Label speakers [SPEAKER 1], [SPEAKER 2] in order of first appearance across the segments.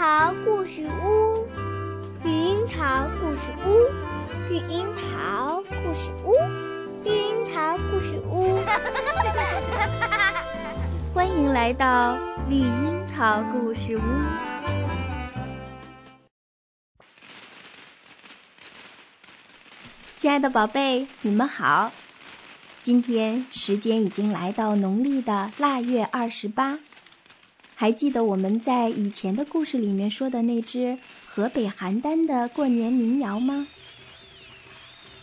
[SPEAKER 1] 桃故事屋，绿樱桃故事屋，绿樱桃故事屋，绿樱桃故事屋。
[SPEAKER 2] 欢迎来到绿樱桃故事屋。亲爱的宝贝，你们好。今天时间已经来到农历的腊月二十八。还记得我们在以前的故事里面说的那只河北邯郸的过年民谣吗？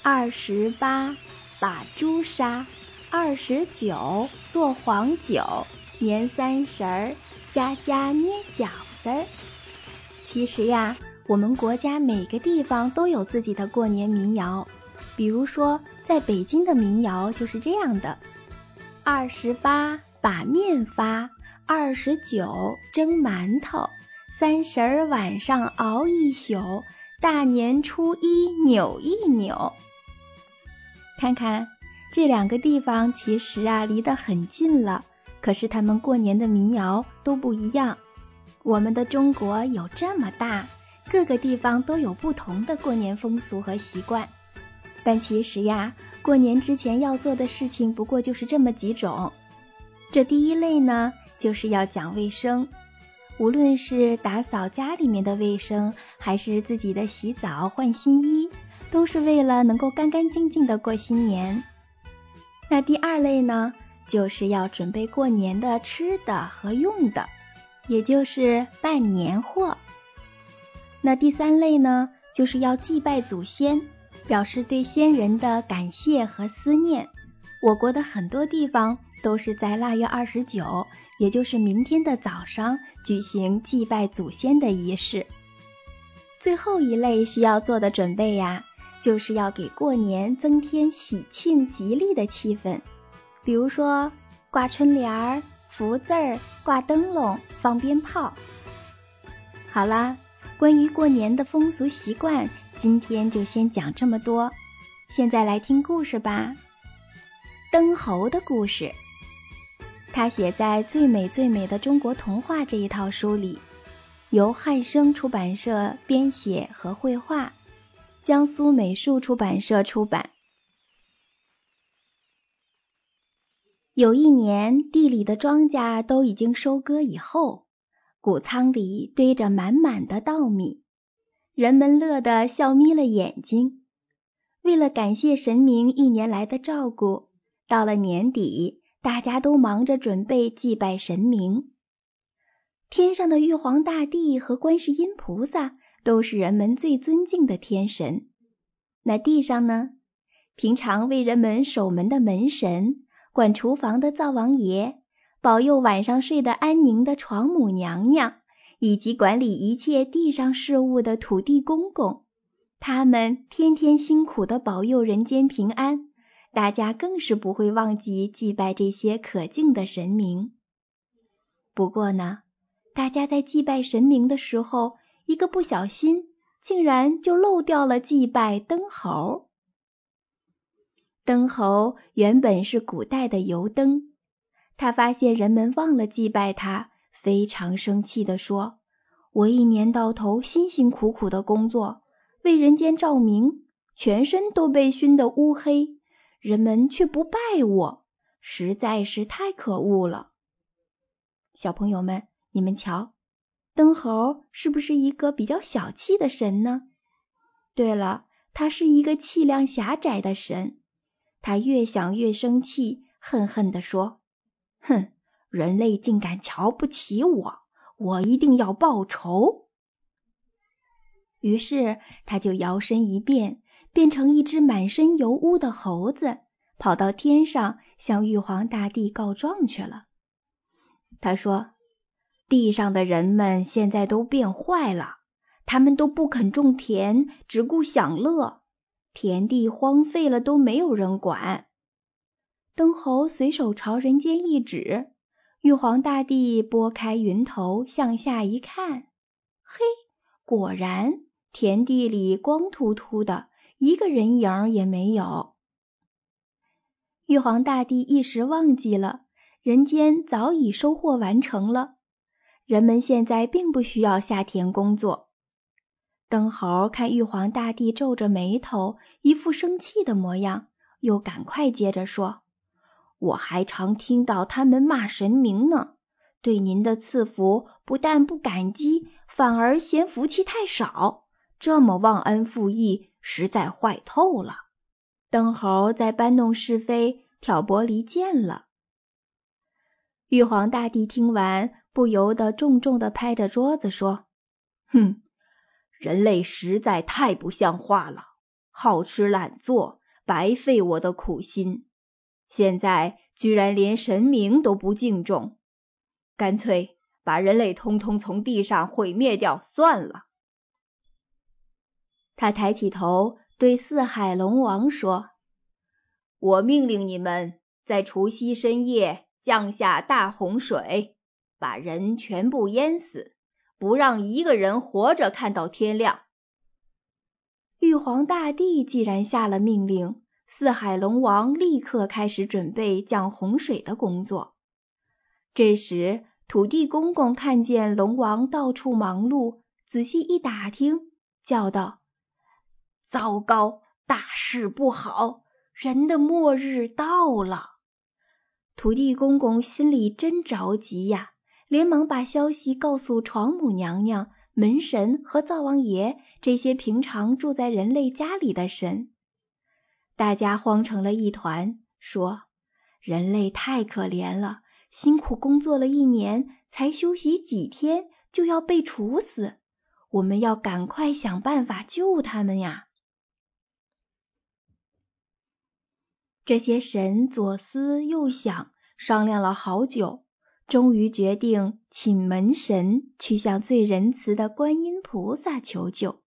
[SPEAKER 2] 二十八把猪杀，二十九做黄酒，年三十儿家家捏饺子。其实呀，我们国家每个地方都有自己的过年民谣。比如说，在北京的民谣就是这样的：二十八把面发。二十九蒸馒头，三十儿晚上熬一宿，大年初一扭一扭。看看这两个地方，其实啊离得很近了，可是他们过年的民谣都不一样。我们的中国有这么大，各个地方都有不同的过年风俗和习惯。但其实呀，过年之前要做的事情不过就是这么几种。这第一类呢。就是要讲卫生，无论是打扫家里面的卫生，还是自己的洗澡换新衣，都是为了能够干干净净的过新年。那第二类呢，就是要准备过年的吃的和用的，也就是办年货。那第三类呢，就是要祭拜祖先，表示对先人的感谢和思念。我国的很多地方都是在腊月二十九。也就是明天的早上举行祭拜祖先的仪式。最后一类需要做的准备呀，就是要给过年增添喜庆吉利的气氛，比如说挂春联儿、福字儿、挂灯笼、放鞭炮。好啦，关于过年的风俗习惯，今天就先讲这么多。现在来听故事吧，灯猴的故事。他写在《最美最美的中国童话》这一套书里，由汉生出版社编写和绘画，江苏美术出版社出版。有一年，地里的庄稼都已经收割以后，谷仓里堆着满满的稻米，人们乐得笑眯了眼睛。为了感谢神明一年来的照顾，到了年底。大家都忙着准备祭拜神明，天上的玉皇大帝和观世音菩萨都是人们最尊敬的天神。那地上呢？平常为人们守门的门神，管厨房的灶王爷，保佑晚上睡得安宁的床母娘娘，以及管理一切地上事务的土地公公，他们天天辛苦的保佑人间平安。大家更是不会忘记祭拜这些可敬的神明。不过呢，大家在祭拜神明的时候，一个不小心，竟然就漏掉了祭拜灯猴。灯猴原本是古代的油灯，他发现人们忘了祭拜他，非常生气地说：“我一年到头辛辛苦苦的工作，为人间照明，全身都被熏得乌黑。”人们却不拜我，实在是太可恶了。小朋友们，你们瞧，灯猴是不是一个比较小气的神呢？对了，他是一个气量狭窄的神。他越想越生气，恨恨地说：“哼，人类竟敢瞧不起我，我一定要报仇。”于是他就摇身一变。变成一只满身油污的猴子，跑到天上向玉皇大帝告状去了。他说：“地上的人们现在都变坏了，他们都不肯种田，只顾享乐，田地荒废了都没有人管。”灯猴随手朝人间一指，玉皇大帝拨开云头向下一看，嘿，果然田地里光秃秃的。一个人影也没有。玉皇大帝一时忘记了，人间早已收获完成了。人们现在并不需要下田工作。灯猴看玉皇大帝皱着眉头，一副生气的模样，又赶快接着说：“我还常听到他们骂神明呢，对您的赐福不但不感激，反而嫌福气太少，这么忘恩负义，实在坏透了。”灯猴在搬弄是非，挑拨离间了。玉皇大帝听完，不由得重重的拍着桌子说：“
[SPEAKER 3] 哼，人类实在太不像话了，好吃懒做，白费我的苦心。现在居然连神明都不敬重，干脆把人类通通从地上毁灭掉算了。”
[SPEAKER 2] 他抬起头对四海龙王说：“
[SPEAKER 3] 我命令你们在除夕深夜。”降下大洪水，把人全部淹死，不让一个人活着看到天亮。
[SPEAKER 2] 玉皇大帝既然下了命令，四海龙王立刻开始准备降洪水的工作。这时，土地公公看见龙王到处忙碌，仔细一打听，叫道：“
[SPEAKER 3] 糟糕，大事不好，人的末日到了！”
[SPEAKER 2] 土地公公心里真着急呀，连忙把消息告诉床母娘娘、门神和灶王爷这些平常住在人类家里的神。大家慌成了一团，说：“人类太可怜了，辛苦工作了一年，才休息几天就要被处死，我们要赶快想办法救他们呀！”这些神左思右想，商量了好久，终于决定请门神去向最仁慈的观音菩萨求救。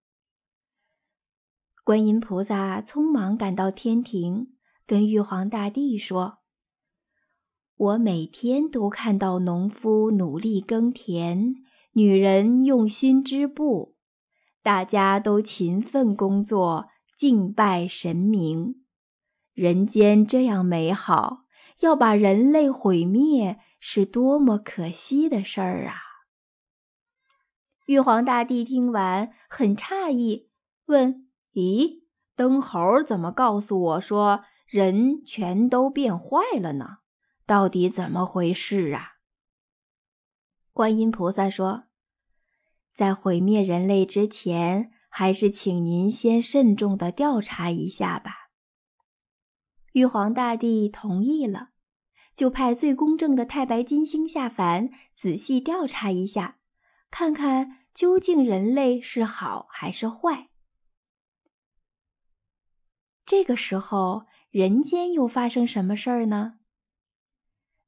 [SPEAKER 2] 观音菩萨匆忙赶到天庭，跟玉皇大帝说：“我每天都看到农夫努力耕田，女人用心织布，大家都勤奋工作，敬拜神明。”人间这样美好，要把人类毁灭，是多么可惜的事儿啊！玉皇大帝听完很诧异，问：“咦，灯猴怎么告诉我说人全都变坏了呢？到底怎么回事啊？”观音菩萨说：“在毁灭人类之前，还是请您先慎重的调查一下吧。”玉皇大帝同意了，就派最公正的太白金星下凡，仔细调查一下，看看究竟人类是好还是坏。这个时候，人间又发生什么事儿呢？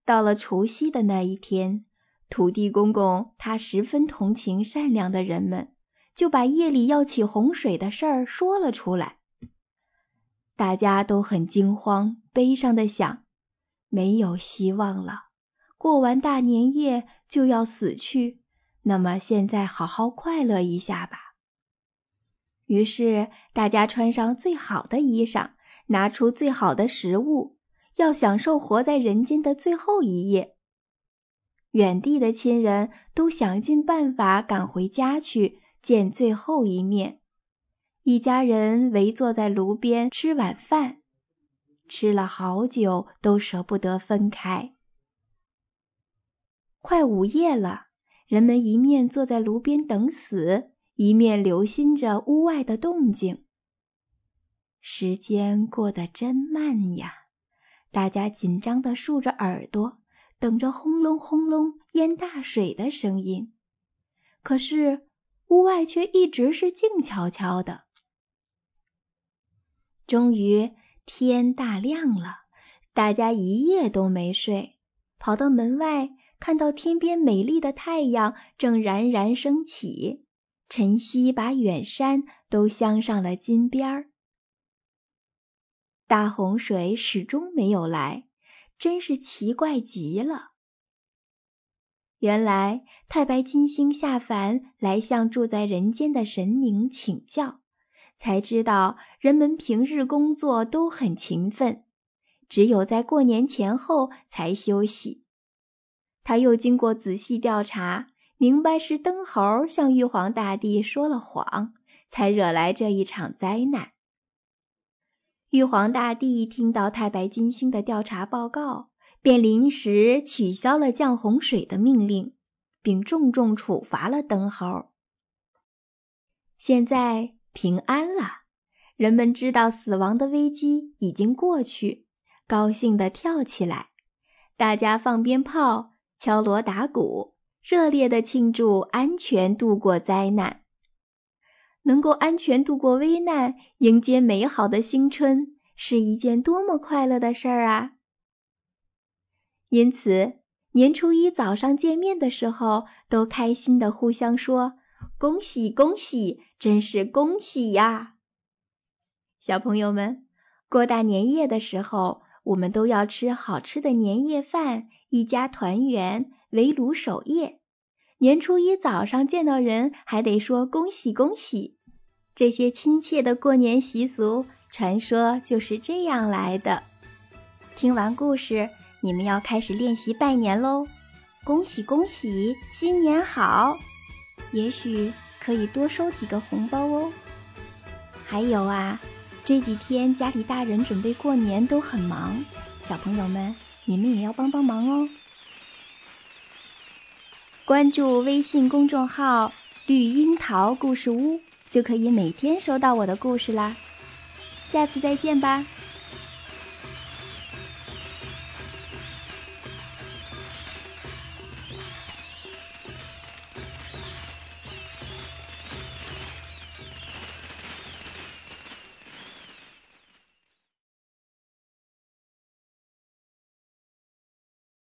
[SPEAKER 2] 到了除夕的那一天，土地公公他十分同情善良的人们，就把夜里要起洪水的事儿说了出来。大家都很惊慌，悲伤的想：没有希望了，过完大年夜就要死去。那么现在好好快乐一下吧。于是大家穿上最好的衣裳，拿出最好的食物，要享受活在人间的最后一夜。远地的亲人都想尽办法赶回家去见最后一面。一家人围坐在炉边吃晚饭，吃了好久都舍不得分开。快午夜了，人们一面坐在炉边等死，一面留心着屋外的动静。时间过得真慢呀，大家紧张地竖着耳朵，等着轰隆轰隆淹大水的声音。可是屋外却一直是静悄悄的。终于天大亮了，大家一夜都没睡，跑到门外，看到天边美丽的太阳正冉冉升起，晨曦把远山都镶上了金边儿。大洪水始终没有来，真是奇怪极了。原来太白金星下凡来向住在人间的神明请教。才知道人们平日工作都很勤奋，只有在过年前后才休息。他又经过仔细调查，明白是灯猴向玉皇大帝说了谎，才惹来这一场灾难。玉皇大帝听到太白金星的调查报告，便临时取消了降洪水的命令，并重重处罚了灯猴。现在平安了，人们知道死亡的危机已经过去，高兴地跳起来，大家放鞭炮、敲锣打鼓，热烈地庆祝安全度过灾难。能够安全度过危难，迎接美好的新春，是一件多么快乐的事儿啊！因此，年初一早上见面的时候，都开心地互相说：“恭喜恭喜，真是恭喜呀！”小朋友们，过大年夜的时候，我们都要吃好吃的年夜饭，一家团圆，围炉守夜。年初一早上见到人，还得说恭喜恭喜。这些亲切的过年习俗，传说就是这样来的。听完故事，你们要开始练习拜年喽！恭喜恭喜，新年好！也许可以多收几个红包哦。还有啊，这几天家里大人准备过年都很忙，小朋友们你们也要帮帮忙哦。关注微信公众号“绿樱桃故事屋”，就可以每天收到我的故事啦。下次再见吧。